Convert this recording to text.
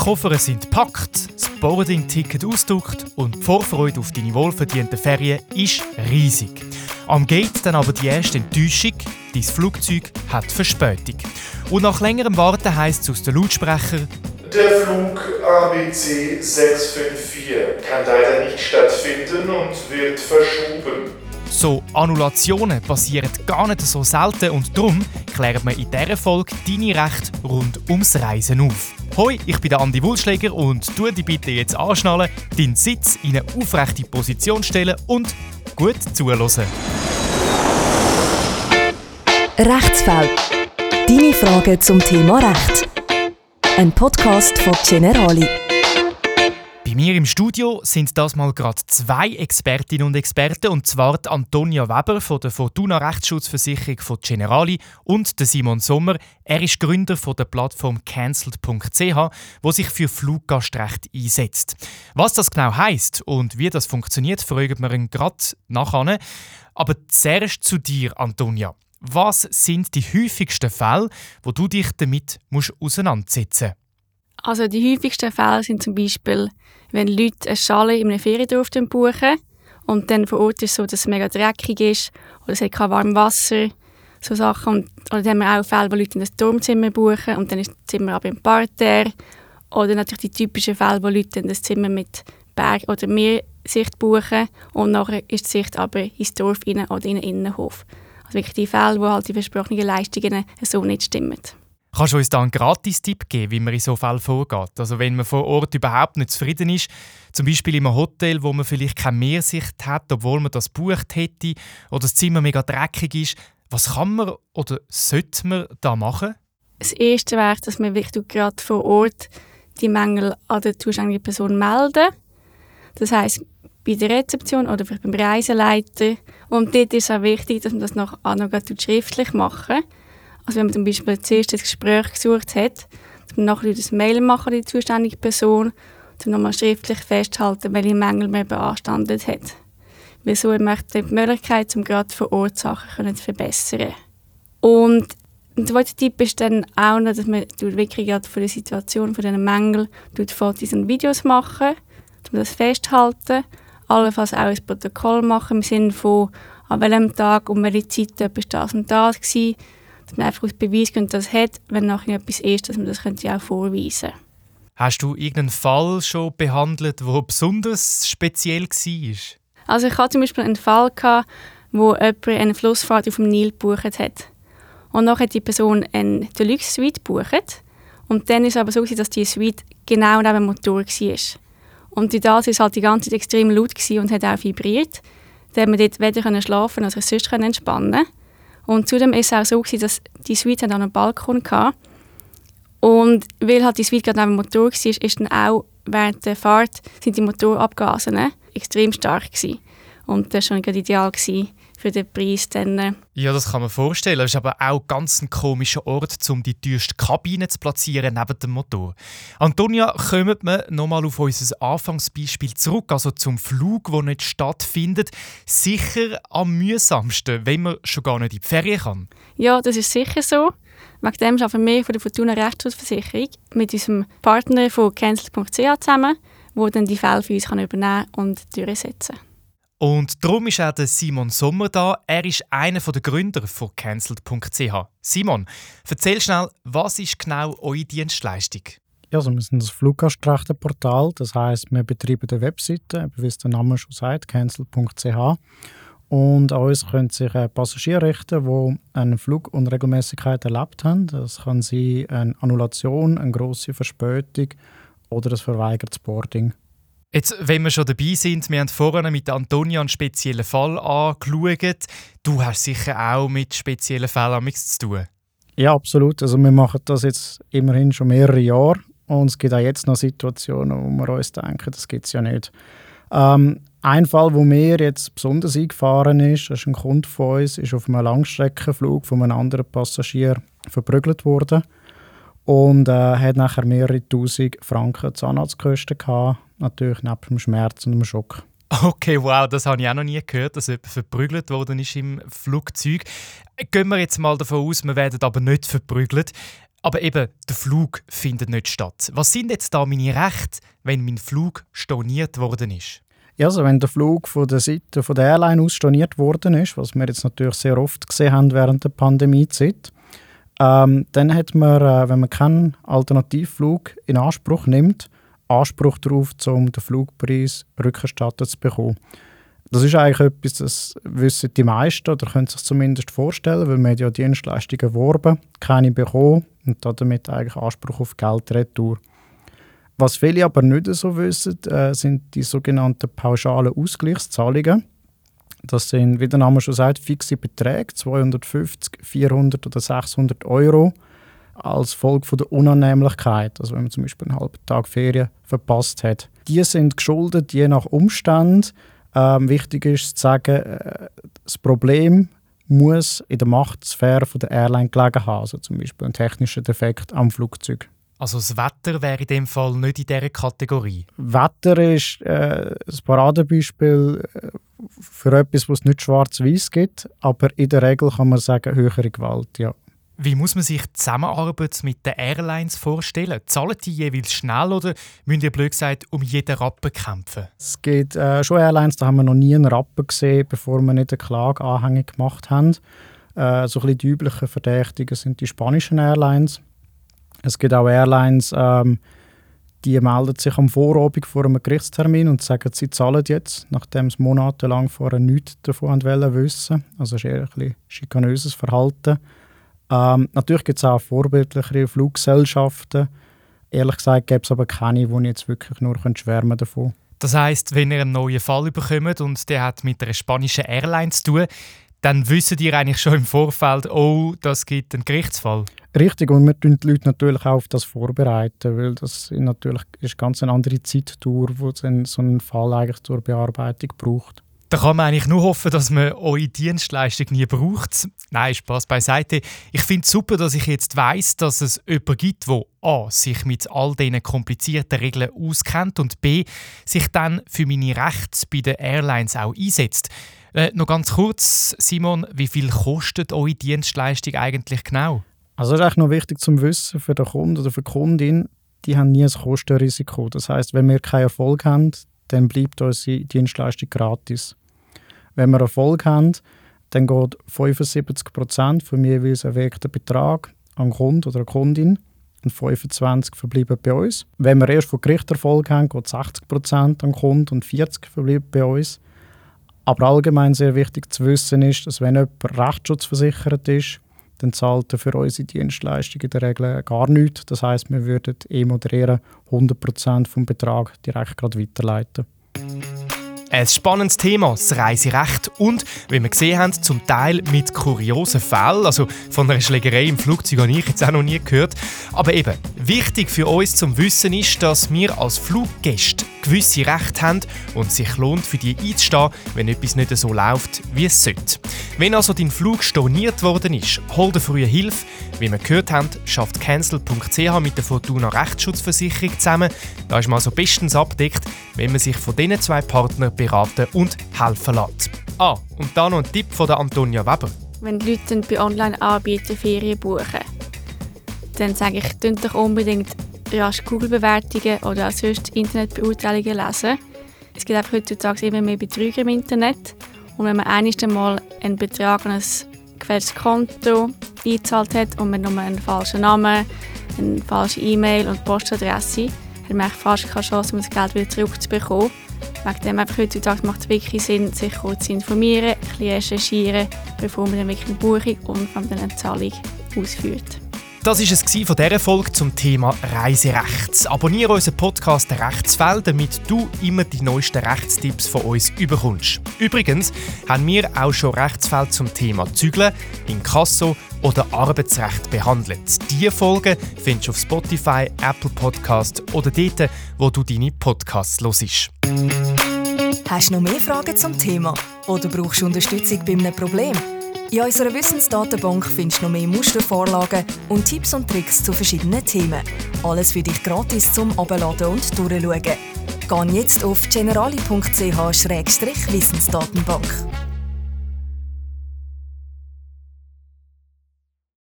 Koffer sind gepackt, das Boarding-Ticket ausgedruckt und die Vorfreude auf deine wohlverdienten Ferien ist riesig. Am Gate dann aber die erste Enttäuschung, dein Flugzeug hat Verspätung. Und nach längerem Warten heisst es aus den Lautsprechern, der Flug ABC 654 kann leider nicht stattfinden und wird verschoben. So Annulationen passieren gar nicht so selten und darum klären wir in dieser Folge deine Rechte rund ums Reisen auf. Hoi, ich bin der Andi Wulschläger und tu dich bitte jetzt anschnallen, deinen Sitz in eine aufrechte Position stellen und gut zuhören. Rechtsfeld. Deine Fragen zum Thema Recht. Ein Podcast von Generali. Bei mir im Studio sind das mal gerade zwei Expertinnen und Experten, und zwar die Antonia Weber von der Fortuna Rechtsschutzversicherung von Generali und der Simon Sommer. Er ist Gründer von der Plattform cancelled.ch, wo sich für Fluggastrecht einsetzt. Was das genau heißt und wie das funktioniert, fragen wir ihn gerade nachher. Aber zuerst zu dir, Antonia. Was sind die häufigsten Fälle, wo du dich damit auseinandersetzen musst? Also die häufigsten Fälle sind zum Beispiel, wenn Leute eine Schale in einem Feriendorf buchen und dann vor Ort ist es so, dass es mega dreckig ist oder es hat kein warmes Wasser, so Sachen. Und, oder dann haben wir auch Fälle, wo Leute in das Turmzimmer buchen und dann ist das Zimmer aber im Parterre. Oder natürlich die typischen Fälle, wo Leute in das Zimmer mit Berg- oder Meersicht buchen und nachher ist die Sicht aber ins Dorf oder in den Innenhof. Also wirklich die Fälle, wo halt die versprochenen Leistungen so nicht stimmen. Kannst du uns da einen Gratis-Tipp geben, wie man in so Fällen vorgeht? Also wenn man vor Ort überhaupt nicht zufrieden ist, zum Beispiel in einem Hotel, wo man vielleicht keine Mehrsicht hat, obwohl man das bucht hätte, oder das Zimmer mega dreckig ist, was kann man oder sollte man da machen? Das Erste wäre, dass man wirklich gerade vor Ort die Mängel an der zuständigen Person melden. Das heißt bei der Rezeption oder vielleicht beim Reiseleiter. Und dort ist es auch wichtig, dass man das noch, auch noch schriftlich machen Also wenn man zum Beispiel zuerst das Gespräch gesucht hat, dass man nachher das Mail machen die zuständige Person, dann nochmal schriftlich festhalten, welche Mängel man beanstandet hat. Wieso man die Möglichkeit, um gerade vor Ort Sachen zu verbessern. Und der zweite Tipp ist dann auch noch, dass man wirklich von der Situation, von diesen Mängeln Fotos und Videos machen, man das festhalten allenfalls auch ein Protokoll machen im Sinne von, an welchem Tag, um welche Zeit etwas das und das war, dass man einfach aus Beweis könnte, das hat, wenn nachher etwas ist, dass man das könnte auch vorweisen Hast du irgendeinen Fall schon behandelt, der besonders speziell war? Also ich hatte zum Beispiel einen Fall, gehabt, wo jemand eine Flussfahrt auf dem Nil gebucht hat. Und dann hat die Person eine Deluxe-Suite gebucht. Und dann war es aber so, dass die Suite genau neben dem Motor war. Und die das ist halt die ganze Zeit extrem laut und hat auch vibriert. Dann konnte man dort weder schlafen noch sich sonst entspannen Und zudem war es auch so, dass die Suite an einem Balkon hatte. Und weil halt die Suite gerade neben dem Motor war, ist dann auch während der Fahrt sind die Motorabgase extrem stark gewesen. Und das war schon ideal gewesen, für den Preis dann. Äh, ja, das kann man vorstellen. Es ist aber auch ganz ein komischer Ort, um die teuerste Kabine zu platzieren neben dem Motor. Antonia, kommen wir nochmal auf unser Anfangsbeispiel zurück, also zum Flug, der nicht stattfindet. Sicher am mühsamsten, wenn man schon gar nicht in die Ferien kann. Ja, das ist sicher so. Wegen dem arbeiten wir von der Fortuna Rechtsschutzversicherung mit unserem Partner von cancel.ch zusammen, der dann die Fälle für uns übernehmen und durchsetzen kann. Und darum ist auch der Simon Sommer da. Er ist einer der Gründer von cancelled.ch. Simon, erzähl schnell, was ist genau eure Dienstleistung? Ja, also wir sind das Fluggastrechteportal. Das heißt, wir betreiben eine Webseite, wie es der Name schon sagt, cancel.ch. Und an uns können sich Passagiere richten, die eine Flugunregelmäßigkeit erlebt haben. Das kann sein eine Annulation, eine grosse Verspätung oder ein verweigertes Boarding. Jetzt, wenn wir schon dabei sind, wir haben vorhin mit Antonia einen speziellen Fall angeschaut. Du hast sicher auch mit speziellen Fällen zu tun. Ja, absolut. Also wir machen das jetzt immerhin schon mehrere Jahre und es gibt auch jetzt noch Situationen, wo wir uns denken, das gibt es ja nicht. Ähm, ein Fall, wo mir jetzt besonders eingefahren ist, ist ein Kunde von uns, ist auf einem Langstreckenflug von einem anderen Passagier verprügelt worden und äh, hat nachher mehrere tausend Franken Zahnarztkosten gehabt natürlich neben dem Schmerz und dem Schock. Okay, wow, das habe ich auch noch nie gehört, dass jemand verprügelt worden ist im Flugzeug. Gehen wir jetzt mal davon aus, wir werden aber nicht verprügelt. Aber eben, der Flug findet nicht statt. Was sind jetzt da meine Rechte, wenn mein Flug storniert worden ist? Ja, also wenn der Flug von der Seite von der Airline aus storniert worden ist, was wir jetzt natürlich sehr oft gesehen haben während der Pandemiezeit, ähm, dann hat man, äh, wenn man keinen Alternativflug in Anspruch nimmt, Anspruch darauf, um den Flugpreis rückerstattet zu bekommen. Das ist eigentlich etwas, das wissen die meisten oder können sich zumindest vorstellen, weil man ja Dienstleistungen erworben, keine bekommen und damit eigentlich Anspruch auf Geld retour. Was viele aber nicht so wissen, äh, sind die sogenannten pauschalen Ausgleichszahlungen. Das sind, wie der Name schon sagt, fixe Beträge, 250, 400 oder 600 Euro, als Folge von der Unannehmlichkeit, also wenn man zum Beispiel einen halben Tag Ferien verpasst hat. Die sind geschuldet je nach Umstand. Ähm, wichtig ist zu sagen, äh, das Problem muss in der Machtsphäre von der Airline gelegen haben, also zum Beispiel ein technischer Defekt am Flugzeug. Also das Wetter wäre in dem Fall nicht in dieser Kategorie? Wetter ist äh, ein Paradebeispiel äh, für etwas, was es nicht schwarz-weiß gibt, aber in der Regel kann man sagen, höhere Gewalt, ja. Wie muss man sich die Zusammenarbeit mit den Airlines vorstellen? Zahlen die jeweils schnell oder müssen die blöd gesagt um jeden Rappen kämpfen? Es gibt äh, schon Airlines, da haben wir noch nie einen Rappen gesehen, bevor wir nicht eine Klage anhängig gemacht haben. Äh, so ein bisschen die üblichen Verdächtigen sind die spanischen Airlines. Es gibt auch Airlines, ähm, die melden sich am Vorabend vor einem Gerichtstermin und sagen, sie zahlen jetzt, nachdem sie monatelang vorher nichts davon wissen. Also das ist eher ein schikanöses Verhalten. Ähm, natürlich gibt es auch vorbildlichere Fluggesellschaften. Ehrlich gesagt gibt es aber keine, die jetzt wirklich nur schwärmen davon Das heißt, wenn ihr einen neuen Fall bekommt und der hat mit einer spanischen Airline zu tun, dann wissen die eigentlich schon im Vorfeld, oh, das gibt einen Gerichtsfall. Richtig, und wir tun die Leute natürlich auch auf das vorbereiten, weil das natürlich ist ganz eine andere Zeitdauer, wo so ein Fall eigentlich zur Bearbeitung braucht. Da kann man eigentlich nur hoffen, dass man eure Dienstleistung nie braucht. Nein, Spaß beiseite. Ich finde es super, dass ich jetzt weiß, dass es jemanden gibt, der A. sich mit all diesen komplizierten Regeln auskennt und B. sich dann für meine Rechte bei den Airlines auch einsetzt. Äh, noch ganz kurz, Simon, wie viel kostet eure Dienstleistung eigentlich genau? Also das ist eigentlich noch wichtig zum Wissen für den Kunden oder für die Kundin, die haben nie ein Kostenrisiko. Das heißt, wenn wir keinen Erfolg haben, dann bleibt unsere Dienstleistung gratis. Wenn wir Erfolg haben, dann geht 75% vom jeweils erwägten Betrag an den Kunden oder an Kundin und 25% verbleiben bei uns. Wenn wir erst vor Gericht Erfolg haben, geht 60% an den Kunden und 40% verbleiben bei uns. Aber allgemein sehr wichtig zu wissen ist, dass wenn jemand rechtsschutzversichert ist, dann zahlt er für unsere Dienstleistung in der Regel gar nichts. Das heißt, wir würden eh moderieren 100% vom Betrag direkt gerade weiterleiten. Ein spannendes Thema, das Reiserecht und, wie wir gesehen haben, zum Teil mit kuriosen Fällen. Also von einer Schlägerei im Flugzeug habe ich jetzt auch noch nie gehört. Aber eben, wichtig für uns zum Wissen ist, dass wir als Fluggäste gewisse Rechte haben und es sich lohnt, für die einzustehen, wenn etwas nicht so läuft, wie es sollte. Wenn also dein Flug storniert worden ist, hol dir frühe Hilfe. Wie wir gehört haben, schafft cancel.ch mit der Fortuna Rechtsschutzversicherung zusammen. Da ist man also bestens abdeckt, wenn man sich von diesen zwei Partnern beraten und helfen lässt. Ah, und da noch ein Tipp von der Antonia Weber. Wenn die Leute bei Online-Anbietern Ferien buchen, dann sage ich, doch unbedingt rasch Google-Bewertungen oder sonst Internetbeurteilungen lesen. Es gibt einfach heutzutage immer mehr Betrüger im Internet. Und wenn man einmal einen Betrag an ein gefälschtes Konto eingezahlt hat und man nur einen falschen Namen, eine falsche E-Mail und Postadresse, hat man fast keine Chance, das Geld wieder zurückzubekommen. Wegen dem einfach heutzutage macht es wirklich Sinn, sich kurz zu informieren, ein bisschen recherchieren, bevor man dann wirklich eine Buchung und dann eine Zahlung ausführt. Das war es von dieser Folge zum Thema Reiserecht. Abonniere unseren Podcast Rechtsfeld, damit du immer die neuesten Rechtstipps von uns überkommst. Übrigens haben wir auch schon Rechtsfeld zum Thema Zügeln, Inkasso oder Arbeitsrecht behandelt. Diese Folgen findest du auf Spotify, Apple Podcast oder dort, wo du deine Podcasts hörst. Hast du noch mehr Fragen zum Thema oder brauchst du Unterstützung bei einem Problem? In unserer Wissensdatenbank findest du noch mehr Mustervorlagen und Tipps und Tricks zu verschiedenen Themen. Alles für dich gratis zum Abladen und Durchschauen. Geh jetzt auf generali.ch-wissensdatenbank.